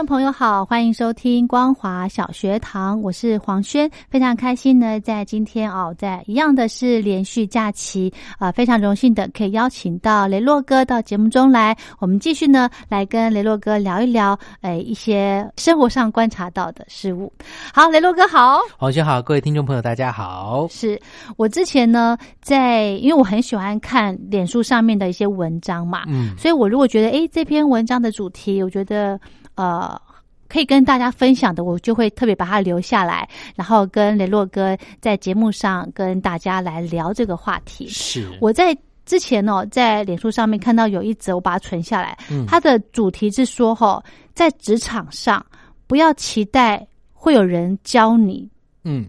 众朋友好，欢迎收听光华小学堂，我是黄轩，非常开心呢，在今天哦，在一样的是连续假期啊，非常荣幸的可以邀请到雷洛哥到节目中来，我们继续呢来跟雷洛哥聊一聊，哎，一些生活上观察到的事物。好，雷洛哥好，黄轩好，各位听众朋友大家好。是我之前呢，在因为我很喜欢看脸书上面的一些文章嘛，嗯，所以我如果觉得哎这篇文章的主题，我觉得。呃，可以跟大家分享的，我就会特别把它留下来，然后跟雷洛哥在节目上跟大家来聊这个话题。是我在之前哦，在脸书上面看到有一则，我把它存下来。嗯，它的主题是说，哈，在职场上不要期待会有人教你。嗯，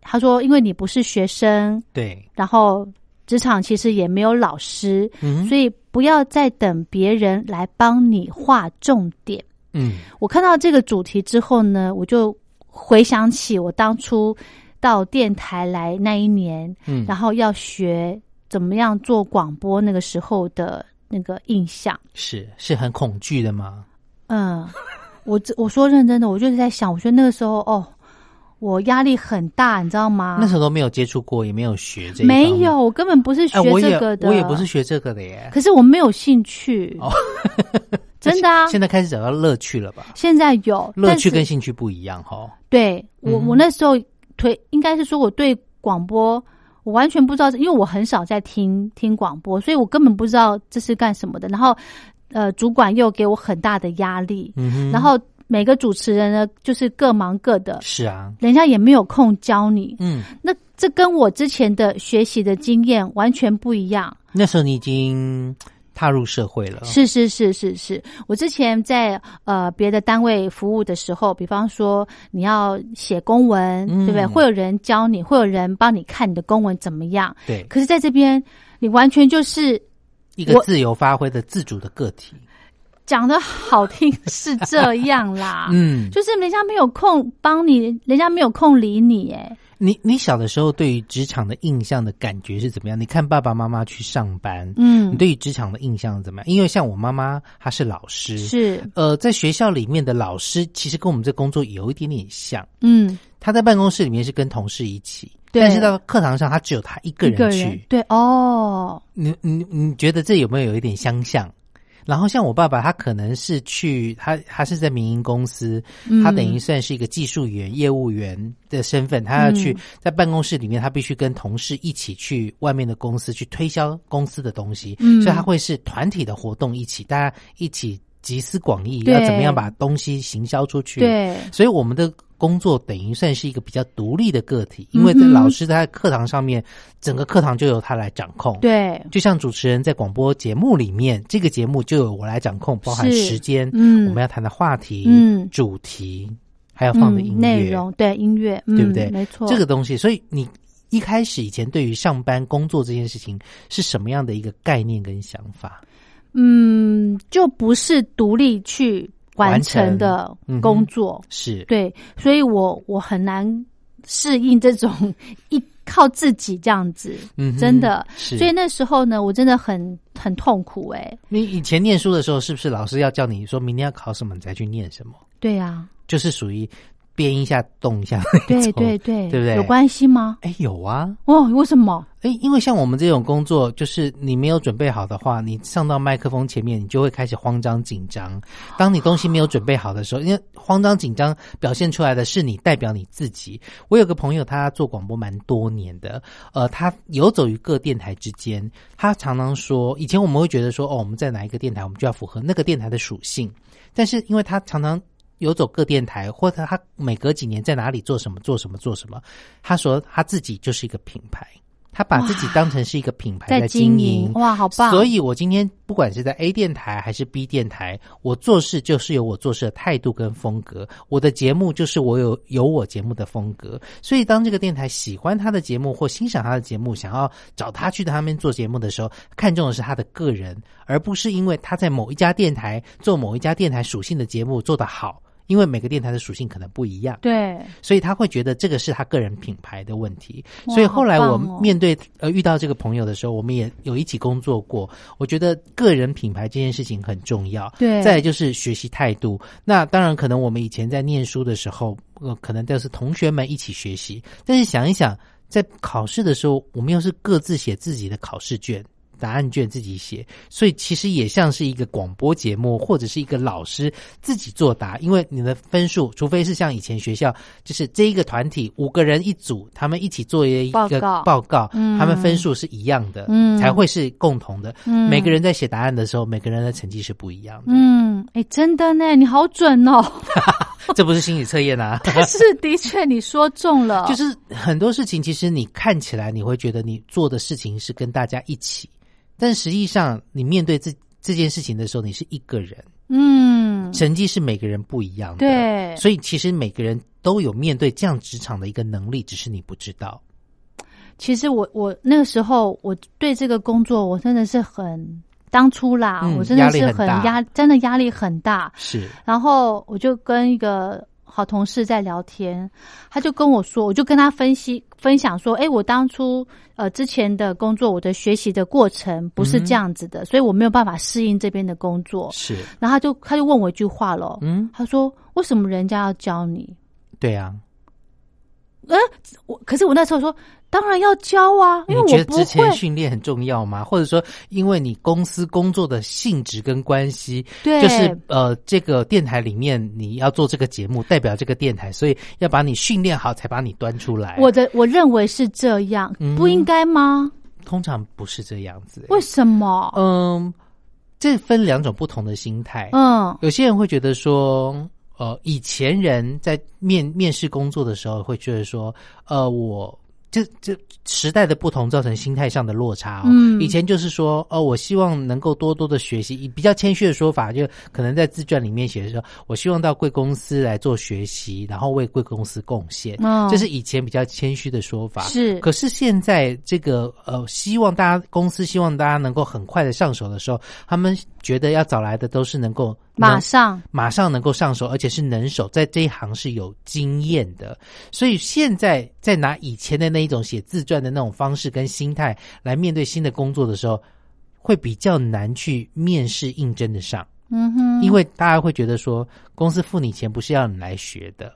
他说，因为你不是学生，对，然后职场其实也没有老师，嗯，所以不要再等别人来帮你画重点。嗯，我看到这个主题之后呢，我就回想起我当初到电台来那一年，嗯，然后要学怎么样做广播那个时候的那个印象，是是很恐惧的吗？嗯，我我说认真的，我就是在想，我觉得那个时候哦，我压力很大，你知道吗？那时候都没有接触过，也没有学这，没有，我根本不是学这个的，我也不是学这个的耶。可是我没有兴趣。真的啊！现在开始找到乐趣了吧？现在有乐趣跟兴趣不一样哈。对我，我那时候推应该是说我对广播我完全不知道，因为我很少在听听广播，所以我根本不知道这是干什么的。然后，呃，主管又给我很大的压力，然后每个主持人呢就是各忙各的，是啊，人家也没有空教你。嗯，那这跟我之前的学习的经验完全不一样。那时候你已经。踏入社会了，是是是是是。我之前在呃别的单位服务的时候，比方说你要写公文，对不对？会有人教你，会有人帮你看你的公文怎么样。对。可是在这边，你完全就是一个自由发挥的自主的个体。讲的好听是这样啦，嗯，就是人家没有空帮你，人家没有空理你，哎。你你小的时候对于职场的印象的感觉是怎么样？你看爸爸妈妈去上班，嗯，你对于职场的印象怎么样？因为像我妈妈，她是老师，是呃，在学校里面的老师，其实跟我们这工作有一点点像，嗯，她在办公室里面是跟同事一起，但是到课堂上他只有他一个人去，对哦，你你你觉得这有没有有一点相像？然后像我爸爸，他可能是去他他是在民营公司，他等于算是一个技术员、业务员的身份，他要去在办公室里面，他必须跟同事一起去外面的公司去推销公司的东西，所以他会是团体的活动，一起大家一起集思广益，要怎么样把东西行销出去。对，所以我们的。工作等于算是一个比较独立的个体，因为在老师在课堂上面，整个课堂就由他来掌控。对，就像主持人在广播节目里面，这个节目就由我来掌控，包含时间，嗯，我们要谈的话题，嗯，主题，还要放的音乐内容，对音乐，对不对？没错，这个东西。所以你一开始以前对于上班工作这件事情是什么样的一个概念跟想法？嗯，就不是独立去。完成的工作。是，对，所以我我很难适应这种一靠自己这样子，嗯真的。所以那时候呢，我真的很很痛苦哎、你以前念书的时候，是不是老师要叫你说明天要考什么，你再去念什么？对呀、就是属于编一下动一下 对对对，对不对有关系吗？哎，有啊，哦，为什么？哎，因为像我们这种工作，就是你没有准备好的话，你上到麦克风前面，你就会开始慌张紧张。当你东西没有准备好的时候，因为慌张紧张表现出来的是你代表你自己。我有个朋友，他做广播蛮多年的，呃，他游走于各电台之间，他常常说，以前我们会觉得说，哦，我们在哪一个电台，我们就要符合那个电台的属性，但是因为他常常游走各电台，或者他每隔几年在哪里做什么做什么做什么，他说他自己就是一个品牌，他把自己当成是一个品牌在在经营营。哇，好棒！所以，我今天不管是在 A 电台还是 B 电台，我做事就是有我做事的态度跟风格。我的节目就是我有有我节目的风格。所以，当这个电台喜欢他的节目或欣赏他的节目，想要找他去他们做节目的时候，看重的是他的个人，而不是因为他在某一家电台做某一家电台属性的节目做得好。因为每个电台的属性可能不一样，对，所以他会觉得这个是他个人品牌的问题。所以后来我面对呃遇到这个朋友的时候，我们也有一起工作过。我觉得个人品牌这件事情很重要。对再来就是学习态度。那当然，可能我们以前在念书的时候，呃，可能都是同学们一起学习。但是想一想，在考试的时候，我们又是各自写自己的考试卷。答案卷自己写，所以其实也像是一个广播节目，或者是一个老师自己作答。因为你的分数，除非是像以前学校，就是这一个团体五个人一组，他们一起做一个报告报告，嗯他们分数是一样的，嗯才会是共同的。嗯每个人在写答案的时候，每个人的成绩是不一样的。嗯，哎，真的呢，你好准哦。这不是心理测验啊，但是的确你说中了，就是很多事情，其实你看起来你会觉得你做的事情是跟大家一起，但实际上你面对这这件事情的时候，你是一个人，嗯，成绩是每个人不一样的，对。所以其实每个人都有面对这样职场的一个能力，只是你不知道。其实我我那个时候我对这个工作我真的是很当初啦，嗯我真的是很大压真的压力很大。是，然后我就跟一个好同事在聊天，他就跟我说，我就跟他分析分享说，哎，我当初呃之前的工作，我的学习的过程不是这样子的，所以我没有办法适应这边的工作。是，然后他就他就问我一句话了，嗯，他说为什么人家要教你？对啊。我可是我那时候说，当然要教啊，因为我觉得之前训练很重要吗？或者说，因为你公司工作的性质跟关系，对就是呃，这个电台里面你要做这个节目，代表这个电台，所以要把你训练好，才把你端出来。我的我认为是这样，嗯不应该吗？通常不是这样子、为什么？嗯，这分两种不同的心态。嗯有些人会觉得说，呃，以前人在面面试工作的时候，会觉得说，呃，我这这时代的不同造成心态上的落差哦。嗯以前就是说，哦，我希望能够多多的学习，以比较谦虚的说法，就可能在自传里面写的说，我希望到贵公司来做学习，然后为贵公司贡献。嗯这是以前比较谦虚的说法。是可是现在这个呃，希望大家公司希望大家能够很快的上手的时候，他们觉得要找来的都是能够马上马上能够上手，而且是能手，在这一行是有经验的。所以现在在拿以前的那一种写自传的那种方式跟心态来面对新的工作的时候，会比较难去面试应征的上，嗯哼，因为大家会觉得说，公司付你钱不是要你来学的。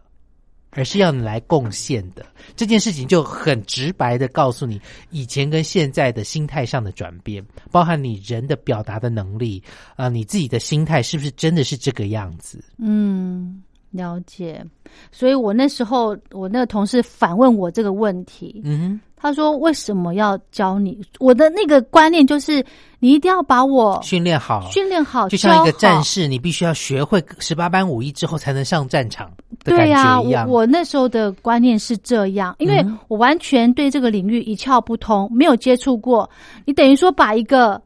而是要你来贡献的这件事情，就很直白的告诉你，以前跟现在的心态上的转变，包含你人的表达的能力，啊、你自己的心态是不是真的是这个样子？嗯，了解。所以我那时候，我那个同事反问我这个问题，嗯他说：“为什么要教你？”我的那个观念就是，你一定要把我，训练好，训练好，就像一个战士，你必须要学会十八般武艺之后才能上战场的感对呀、觉一样。我我那时候的观念是这样，因为嗯我完全对这个领域一窍不通，没有接触过。你等于说把一个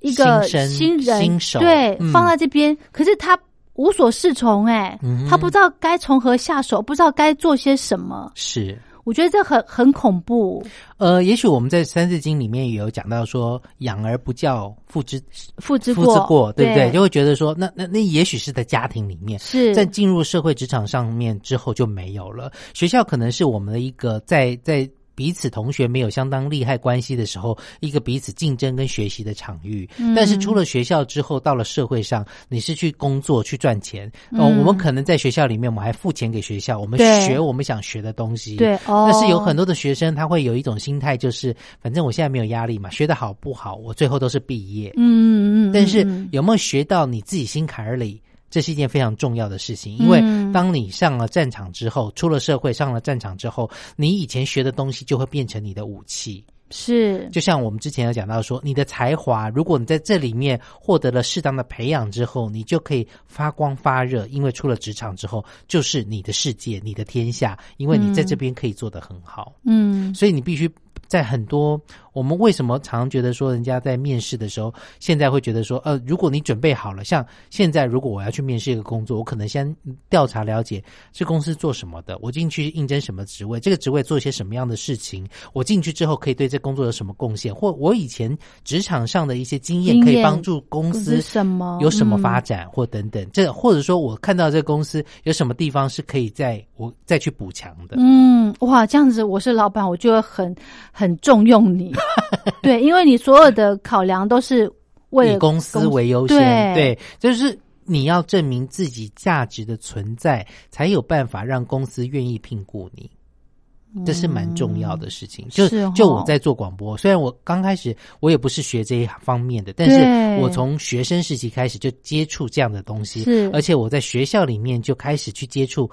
一个新人新手对、嗯放在这边，可是他无所适从、哎、嗯他不知道该从何下手，不知道该做些什么。是，我我觉得这很很恐怖。呃，也许我们在《三字经》里面也有讲到说，养而不教，父之父之父之过，对不对？对就会觉得说，那那那也许是在家庭里面，是在进入社会职场上面之后就没有了。学校可能是我们的一个在在。彼此同学没有相当利害关系的时候，一个彼此竞争跟学习的场域。嗯但是出了学校之后，到了社会上，你是去工作去赚钱。哦，嗯我们可能在学校里面，我们还付钱给学校，我们学我们想学的东西。对哦，但是有很多的学生，他会有一种心态，就是反正我现在没有压力嘛，学的好不好，我最后都是毕业。嗯嗯嗯，但是嗯有没有学到你自己心坎儿里？这是一件非常重要的事情，因为嗯当你上了战场之后，出了社会，上了战场之后，你以前学的东西就会变成你的武器。是就像我们之前有讲到说，你的才华，如果你在这里面获得了适当的培养之后，你就可以发光发热。因为出了职场之后，就是你的世界，你的天下，因为你在这边可以做得很好。嗯所以你必须在很多我们为什么常常觉得说，人家在面试的时候，现在会觉得说，呃，如果你准备好了，像现在如果我要去面试一个工作，我可能先调查了解这公司做什么的，我进去应征什么职位，这个职位做一些什么样的事情，我进去之后可以对这工作有什么贡献，或我以前职场上的一些经验可以帮助公司什么有什么发嗯展或等等，这或者说我看到这个公司有什么地方是可以在我再去补强的。嗯，哇，这样子我是老板，我就会很很重用你，对，因为你所有的考量都是为了以公司为优先，对。对，就是你要证明自己价值的存在，才有办法让公司愿意聘雇你。这是蛮重要的事情。就就我在做广播，虽然我刚开始我也不是学这一方面的，但是我从学生时期开始就接触这样的东西，是。而且我在学校里面就开始去接触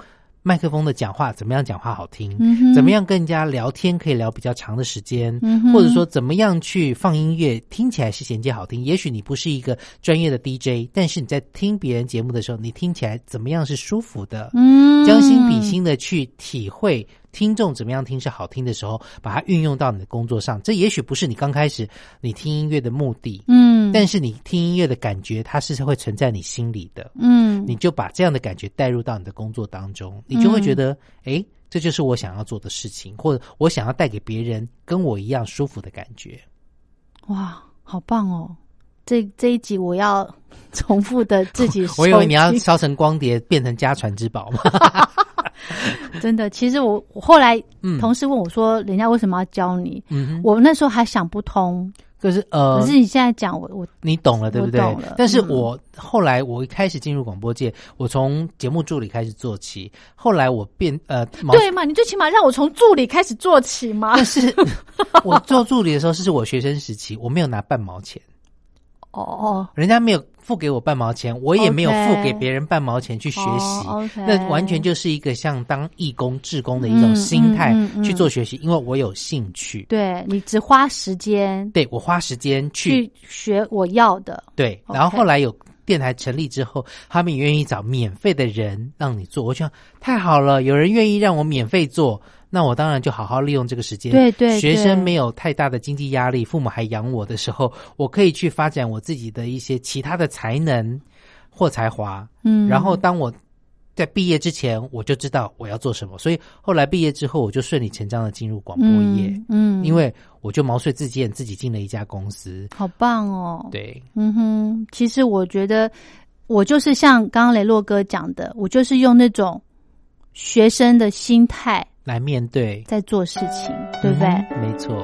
麦克风的讲话，怎么样讲话好听，嗯怎么样跟人家聊天可以聊比较长的时间，嗯或者说怎么样去放音乐，听起来是衔接好听。也许你不是一个专业的 DJ，但是你在听别人节目的时候，你听起来怎么样是舒服的？嗯将心比心的去体会听众怎么样听是好听的时候，把它运用到你的工作上。这也许不是你刚开始你听音乐的目的，嗯，但是你听音乐的感觉，它是会存在你心里的。嗯你就把这样的感觉带入到你的工作当中，你就会觉得，哎、这就是我想要做的事情，或者我想要带给别人跟我一样舒服的感觉。哇，好棒哦！这这一集我要重复的自己 我以为你要烧成光碟变成家传之宝嘛。真的，其实我我后来嗯同事问我说，人家为什么要教你？嗯，我那时候还想不通，可是呃，可是你现在讲我我你懂了，对不对？但是嗯我后来我一开始进入广播界，我从节目助理开始做起，后来我变呃，对嘛？你最起码让我从助理开始做起嘛。但是 我做助理的时候是我学生时期，我没有拿半毛钱。哦哦，人家没有付给我半毛钱，我也没有付给别人半毛钱去学习。那完全就是一个像当义工、志工的一种心态嗯嗯嗯嗯。去做学习，因为我有兴趣。对你只花时间。对我花时间去去学我要的，对，然后后来有电台成立之后，他们也愿意找免费的人让你做，我想太好了，有人愿意让我免费做，那我当然就好好利用这个时间。对对对学生没有太大的经济压力，父母还养我的时候，我可以去发展我自己的一些其他的才能或才华。嗯，然后当我在毕业之前，我就知道我要做什么，所以后来毕业之后，我就顺理成章的进入广播业，嗯，嗯因为我就毛遂自荐，自己进了一家公司。好棒哦，对，嗯哼，其实我觉得我就是像刚刚雷洛哥讲的，我就是用那种学生的心态来面对，在做事情，对不对？嗯没错。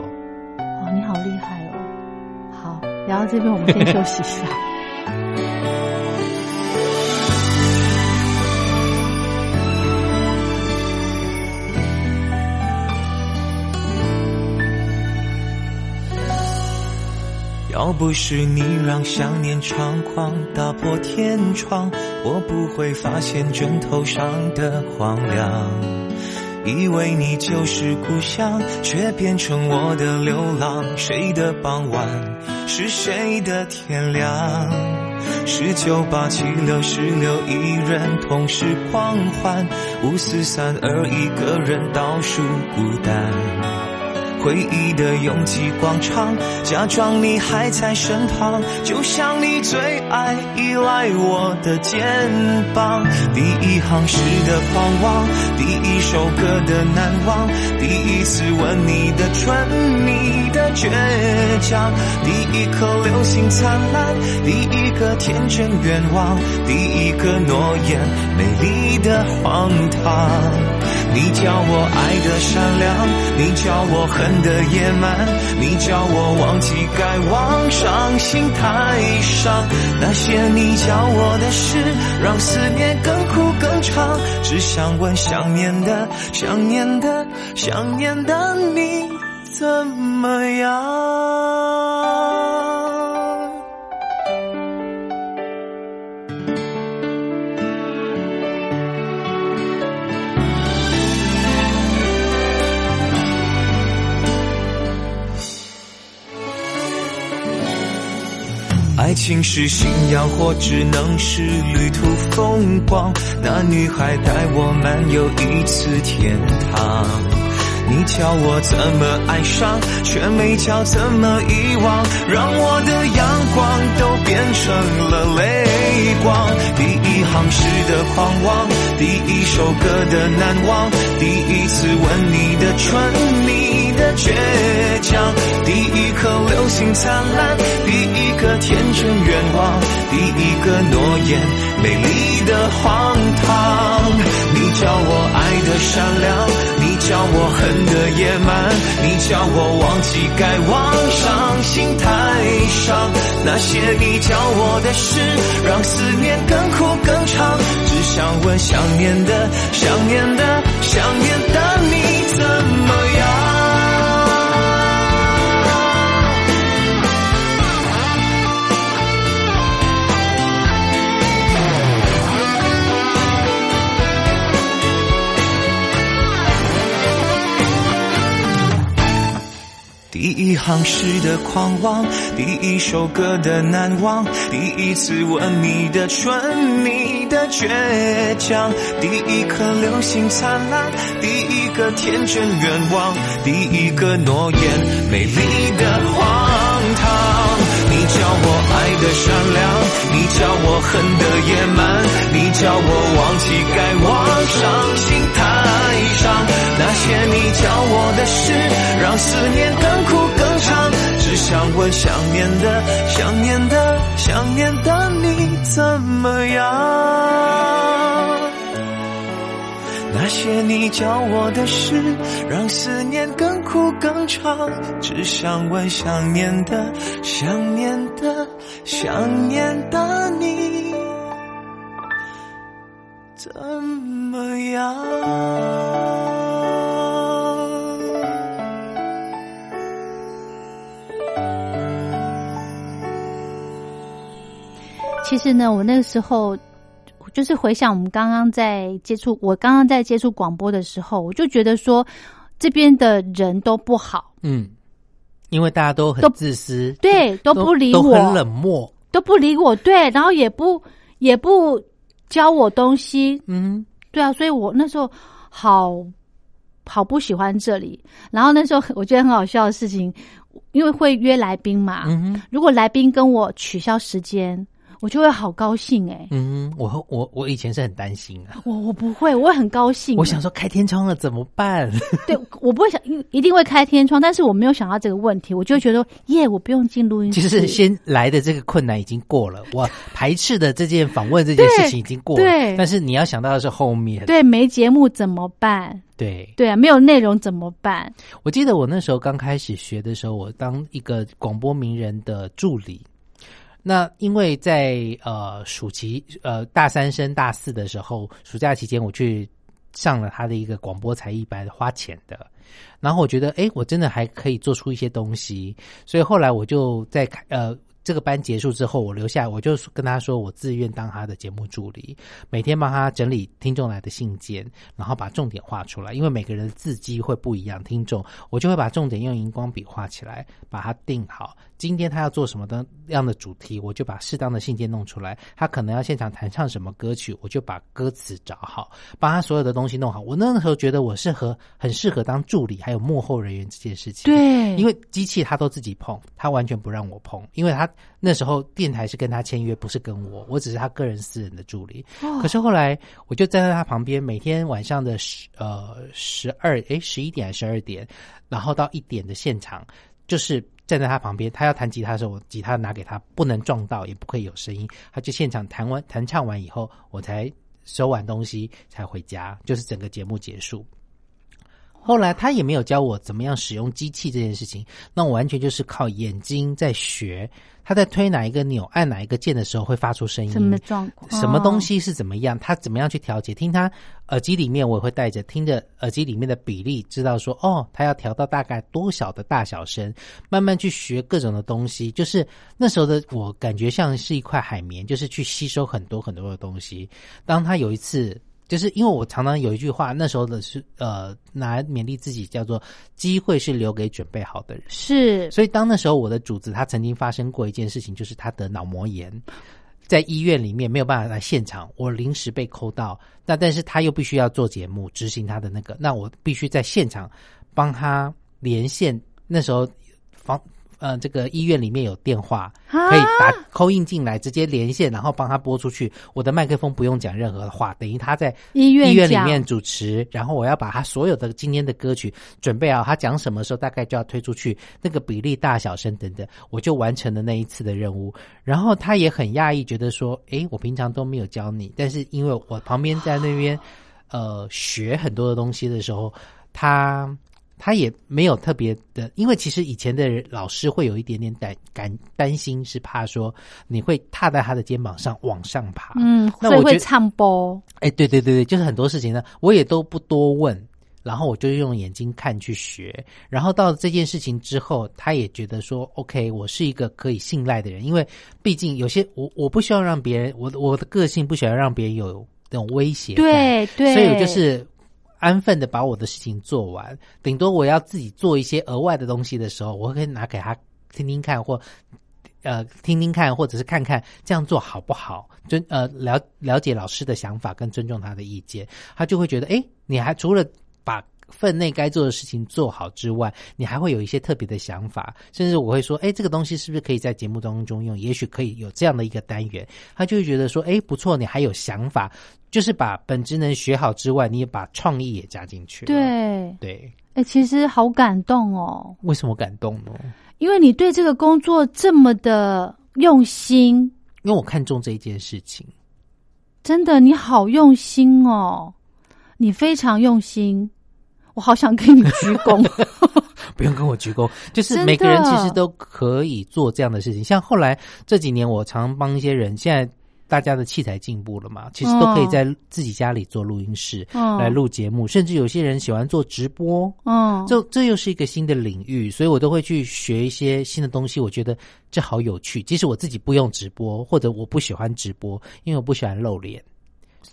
哦，你好厉害哦！好，然后这边我们先休息一下。要不是你让想念猖狂打破天窗，我不会发现枕头上的荒凉。以为你就是故乡，却变成我的流浪。谁的傍晚是谁的天亮？十九八七六十六，一人同时狂欢。五四三二，一个人倒数孤单。回忆的拥挤广场，假装你还在身旁，就像你最爱依赖我的肩膀。第一行诗的狂妄，第一首歌的难忘，第一次吻你的唇，你的倔强，第一颗流星灿烂，第一个天真愿望，第一个诺言，美丽的荒唐。你叫我爱的善良，你叫我恨的野蛮，你叫我忘记该忘，伤心太伤。那些你教我的事，让思念更苦更长。只想问想念的、想念的、想念的你怎么样？爱情是信仰，或只能是旅途风光。那女孩带我漫游一次天堂。你教我怎么爱上，却没教怎么遗忘，让我的阳光都变成了泪光。第一行诗的狂妄，第一首歌的难忘，第一次吻你的唇，你的倔强，第一颗流星灿烂，第一个天真愿望，第一个诺言，美丽的荒唐。你教我爱的善良，你教我恨的野蛮，你教我忘记该忘，伤心太伤。那些你教我的事，让思念更苦更长。只想问想念的，想念的，想念的你怎第一行诗的狂妄，第一首歌的难忘，第一次吻你的唇，你的倔强，第一颗流星灿烂，第一个天真愿望，第一个诺言，美丽的荒唐。你教我爱的善良，你教我恨的野蛮，你教我忘记该忘，伤心太伤。那些你教我的事，让思念更苦更长。只想问想念的，想念的，想念的你怎么样？那些你教我的事，让思念更苦更长。只想问想念的，想念的，想念的你怎么样？其实呢，我那个时候就是回想我们刚刚在接触，我刚刚在接触广播的时候，我就觉得说这边的人都不好，嗯，因为大家都很自私，对，都不理我，都很冷漠，都不理我，对，然后也不也不教我东西，嗯，对啊，所以我那时候好好不喜欢这里。然后那时候我觉得很好笑的事情，因为会约来宾嘛，嗯哼。如果来宾跟我取消时间，我就会好高兴哎、嗯哼，我我我以前是很担心啊，我我不会，我会很高兴。我想说开天窗了怎么办？对我不会想，一一定会开天窗，但是我没有想到这个问题，我就觉得耶，我不用进录音室。其实先来的这个困难已经过了，我排斥的这件访问这件 事情已经过了，对但是你要想到的是后面，对没节目怎么办？对对啊，没有内容怎么办？我记得我那时候刚开始学的时候，我当一个广播名人的助理。那因为在呃暑期呃大三升大四的时候，暑假期间我去上了他的一个广播才艺班，花钱的。然后我觉得，哎，我真的还可以做出一些东西，所以后来我就在开呃这个班结束之后，我留下，我就跟他说，我自愿当他的节目助理，每天帮他整理听众来的信件，然后把重点画出来。因为每个人的字迹会不一样，听众我就会把重点用荧光笔画起来，把它定好。今天他要做什么的样的主题，我就把适当的信件弄出来。他可能要现场弹唱什么歌曲，我就把歌词找好，把他所有的东西弄好。我那个时候觉得我适合，很适合当助理，还有幕后人员这件事情。对，因为机器他都自己碰，他完全不让我碰，因为他那时候电台是跟他签约，不是跟我，我只是他个人私人的助理。哦可是后来我就站在他旁边，每天晚上的十呃十二诶十一点还是十二点，然后到一点的现场，就是站在他旁边，他要弹吉他的时候，我吉他拿给他，不能撞到，也不可以有声音，他去现场弹完弹唱完以后，我才收完东西才回家，就是整个节目结束。后来他也没有教我怎么样使用机器这件事情，那我完全就是靠眼睛在学。他在推哪一个钮、按哪一个键的时候会发出声音，什么状况？什么东西是怎么样，他怎么样去调节？听他耳机里面，我也会带着听着耳机里面的比例，知道说哦，他要调到大概多少的大小声，慢慢去学各种的东西。就是那时候的我，感觉像是一块海绵，就是去吸收很多很多的东西。当他有一次。就是因为我常常有一句话，那时候的是呃，拿来勉励自己，叫做“机会是留给准备好的人”。是，所以当那时候我的主子他曾经发生过一件事情，就是他得脑膜炎，在医院里面没有办法来现场，我临时被扣到，那但是他又必须要做节目，执行他的那个，那我必须在现场帮他连线。那时候房呃这个医院里面有电话，啊可以打扣印进来，直接连线，然后帮他拨出去。我的麦克风不用讲任何的话，等于他在医院医院里面主持，然后我要把他所有的今天的歌曲准备好，他讲什么时候大概就要推出去，那个比例、大小声等等，我就完成了那一次的任务。然后他也很讶异，觉得说：“诶，我平常都没有教你，但是因为我旁边在那边呃学很多的东西的时候，他。”他也没有特别的，因为其实以前的人老师会有一点点担担担心，是怕说你会踏在他的肩膀上往上爬。嗯，所以会那我会唱播，哎，对对对对，就是很多事情呢，我也都不多问，然后我就用眼睛看去学。然后到这件事情之后，他也觉得说，OK，我是一个可以信赖的人，因为毕竟有些我我不需要让别人，我我的个性不喜欢让别人有那种威胁感，对对，所以我就是安分的把我的事情做完，顶多我要自己做一些额外的东西的时候，我会拿给他听听看，或呃听听看，或者是看看这样做好不好，尊呃了了解老师的想法跟尊重他的意见，他就会觉得，哎，你还除了把。分内该做的事情做好之外，你还会有一些特别的想法，甚至我会说，哎，这个东西是不是可以在节目当中用？也许可以有这样的一个单元，他就会觉得说，哎，不错，你还有想法，就是把本职能学好之外，你也把创意也加进去了。对，对，哎，其实好感动哦，为什么感动呢？因为你对这个工作这么的用心，因为我看中这一件事情。真的，你好用心哦，你非常用心，我好想跟你鞠躬。不用跟我鞠躬，就是每个人其实都可以做这样的事情。像后来这几年，我常帮一些人，现在大家的器材进步了嘛，其实都可以在自己家里做录音室、嗯来录节目，甚至有些人喜欢做直播。嗯，这这又是一个新的领域，所以我都会去学一些新的东西。我觉得这好有趣，即使我自己不用直播，或者我不喜欢直播，因为我不喜欢露脸，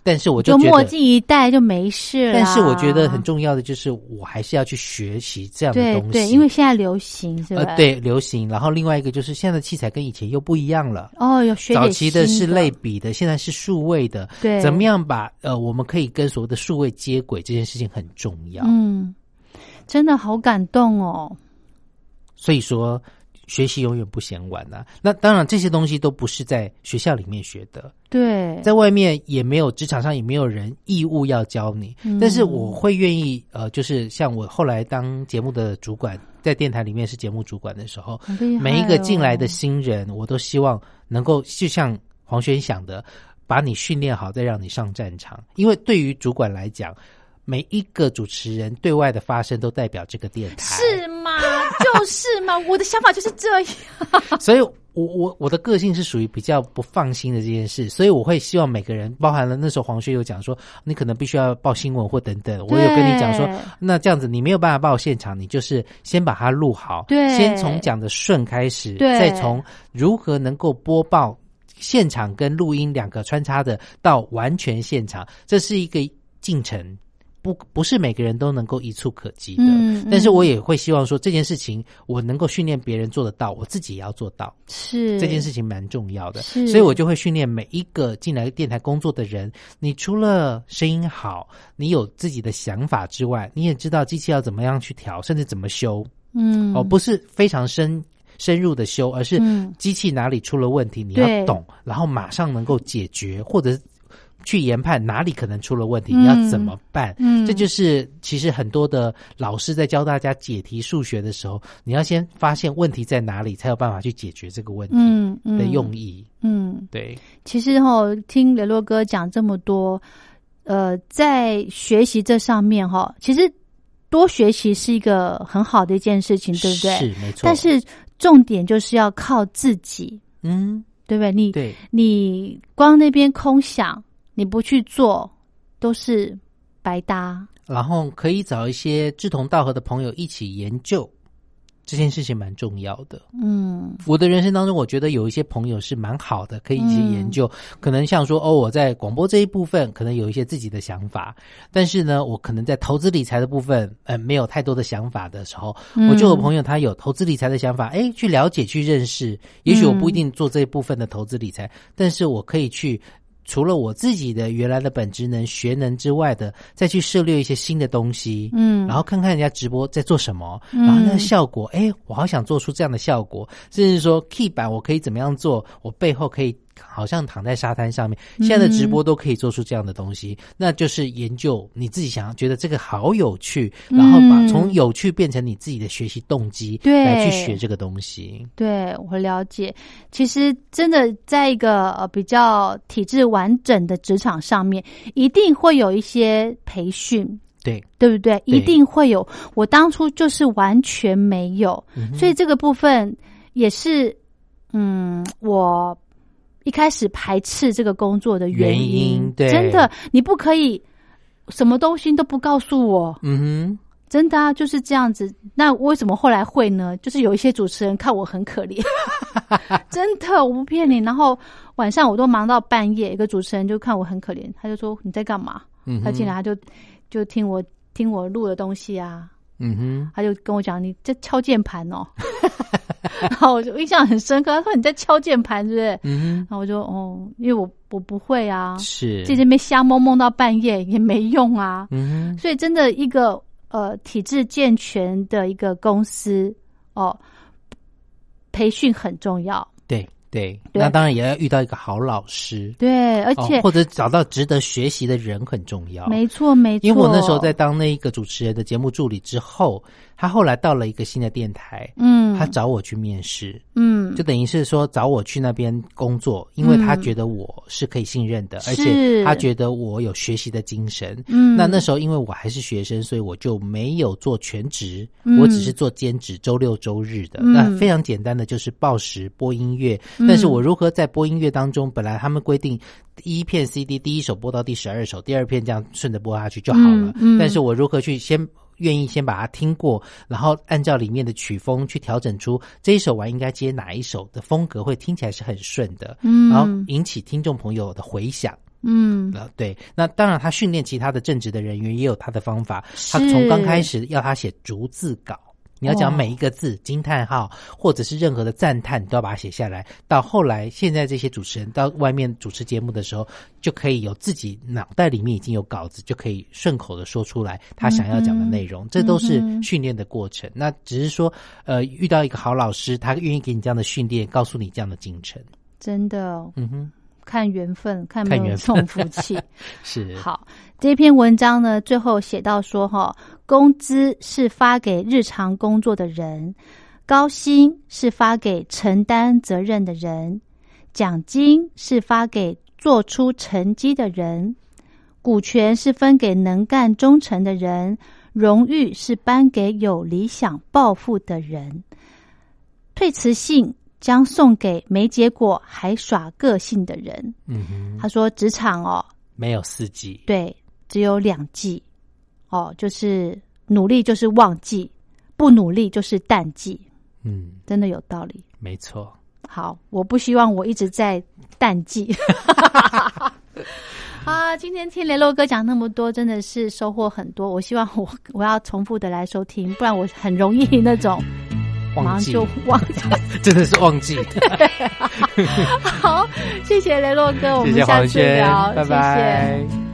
但是我就觉得，墨镜一戴就没事了但是我觉得很重要的就是，我还是要去学习这样的东西。对对，因为现在流行是吧？呃，对，流行。然后另外一个就是现在的器材跟以前又不一样了。哦，有学点早期的是类比的，现在是数位的。对，怎么？样把呃，我们可以跟所谓的数位接轨，这件事情很重要。嗯，真的好感动哦。所以说，学习永远不嫌晚呐、那当然，这些东西都不是在学校里面学的，对，在外面也没有职场上也没有人义务要教你。嗯但是我会愿意，呃，就是像我后来当节目的主管，在电台里面是节目主管的时候，每一个进来的哦新人，我都希望能够就像黄轩想的，把你训练好，再让你上战场。因为对于主管来讲，每一个主持人对外的发声都代表这个电台，是吗？就是嘛，我的想法就是这样。所以我我我的个性是属于比较不放心的这件事，所以我会希望每个人，包含了那时候黄轩有讲说，你可能必须要报新闻或等等，我有跟你讲说，那这样子你没有办法报现场，你就是先把它录好，对先从讲的顺开始，对再从如何能够播报现场跟录音两个穿插的到完全现场，这是一个进程。不，不是每个人都能够一触可及的，嗯但是嗯我也会希望说这件事情我能够训练别人做得到，我自己也要做到。是这件事情蛮重要的，是所以我就会训练每一个进来电台工作的人。你除了声音好，你有自己的想法之外，你也知道机器要怎么样去调，甚至怎么修。嗯哦，不是非常深深入的修，而是嗯机器哪里出了问题，你要懂，然后马上能够解决，或者去研判哪里可能出了问题，嗯你要怎么办？嗯这就是其实很多的老师在教大家解题数学的时候，你要先发现问题在哪里，才有办法去解决这个问题的用意。嗯，对，其实哈、听雷洛哥讲这么多，呃，在学习这上面哈、其实多学习是一个很好的一件事情，对不对？是没错。但是重点就是要靠自己，嗯，对不对？你对，你光那边空想，你不去做，都是白搭。然后可以找一些志同道合的朋友一起研究这件事情，蛮重要的。嗯我的人生当中，我觉得有一些朋友是蛮好的，可以一起研究。可能像说，哦，我在广播这一部分可能有一些自己的想法，但是呢，我可能在投资理财的部分，呃，没有太多的想法的时候，嗯我就有朋友他有投资理财的想法，哎，去了解、去认识。也许我不一定做这一部分的投资理财，但是我可以去。除了我自己的原来的本职能、学能之外的，再去涉猎一些新的东西，嗯，然后看看人家直播在做什么，嗯。然后那个效果，哎，我好想做出这样的效果，甚至说 key 版我可以怎么样做，我背后可以好像躺在沙滩上面，嗯现在的直播都可以做出这样的东西，那就是研究你自己想要觉得这个好有趣，然后把嗯从有趣变成你自己的学习动机，对来去学这个东西。对我了解。其实真的在一个呃比较体制完整的职场上面，一定会有一些培训。对，对不对？一定会有。我当初就是完全没有，嗯所以这个部分也是，嗯，我一开始排斥这个工作的原原因对真的，你不可以什么东西都不告诉我，嗯哼真的啊，就是这样子。那为什么后来会呢？就是有一些主持人看我很可怜，真的，我不骗你。然后晚上我都忙到半夜，一个主持人就看我很可怜，他就说你在干嘛？嗯他进来他就就听我听我录的东西啊，嗯哼，他就跟我讲你在敲键盘哦，然后我就印象很深刻，他说你在敲键盘是不是？嗯哼。然后我就哦，因为我我不会啊，，是，在这边瞎蒙蒙到半夜也没用啊，嗯哼，所以真的一个呃体制健全的一个公司哦，培训很重要，对那当然也要遇到一个好老师。对，而且、哦、或者找到值得学习的人很重要。没错没错，因为我那时候在当那一个主持人的节目助理之后，他后来到了一个新的电台，嗯，他找我去面试，嗯。就等于是说找我去那边工作，因为他觉得我是可以信任的，而且他觉得我有学习的精神。嗯。那那时候因为我还是学生，所以我就没有做全职，嗯。我只是做兼职，周六周日的。嗯。那非常简单的就是报时播音乐，嗯但是我如何在播音乐当中，本来他们规定第一片 CD 第一首播到第十二首，第二片这样顺着播下去就好了。嗯嗯但是我如何去先愿意先把它听过，然后按照里面的曲风去调整出这一首完应该接哪一首的风格，会听起来是很顺的，嗯然后引起听众朋友的回响。嗯呃，对，那当然，他训练其他的正职的人员也有他的方法。他从刚开始要他写逐字稿，你要讲哦每一个字、惊叹号或者是任何的赞叹，你都要把它写下来。到后来，现在这些主持人到外面主持节目的时候，就可以有自己脑袋里面已经有稿子，就可以顺口的说出来他想要讲的内容。这都是训练的过程。那只是说，呃，遇到一个好老师，他愿意给你这样的训练，告诉你这样的进程。真的嗯哼，看缘分，看没有这种福气。是好，这篇文章呢，最后写到说哈，工资是发给日常工作的人，高薪是发给承担责任的人，奖金是发给做出成绩的人，股权是分给能干忠诚的人，荣誉是颁给有理想抱负的人。退辞信将送给没结果还耍个性的人。嗯哼，他说，职场哦，没有四季，对，只有两季，哦，就是努力就是旺季，不努力就是淡季，嗯，真的有道理。没错。好，我不希望我一直在淡季。啊，今天听雷洛哥讲那么多，真的是收获很多。我希望我 我要重复的来收听，不然我很容易那种马忘记上就忘记。真的是忘记。好，谢谢雷洛哥，我们下次轩聊，，拜拜。谢谢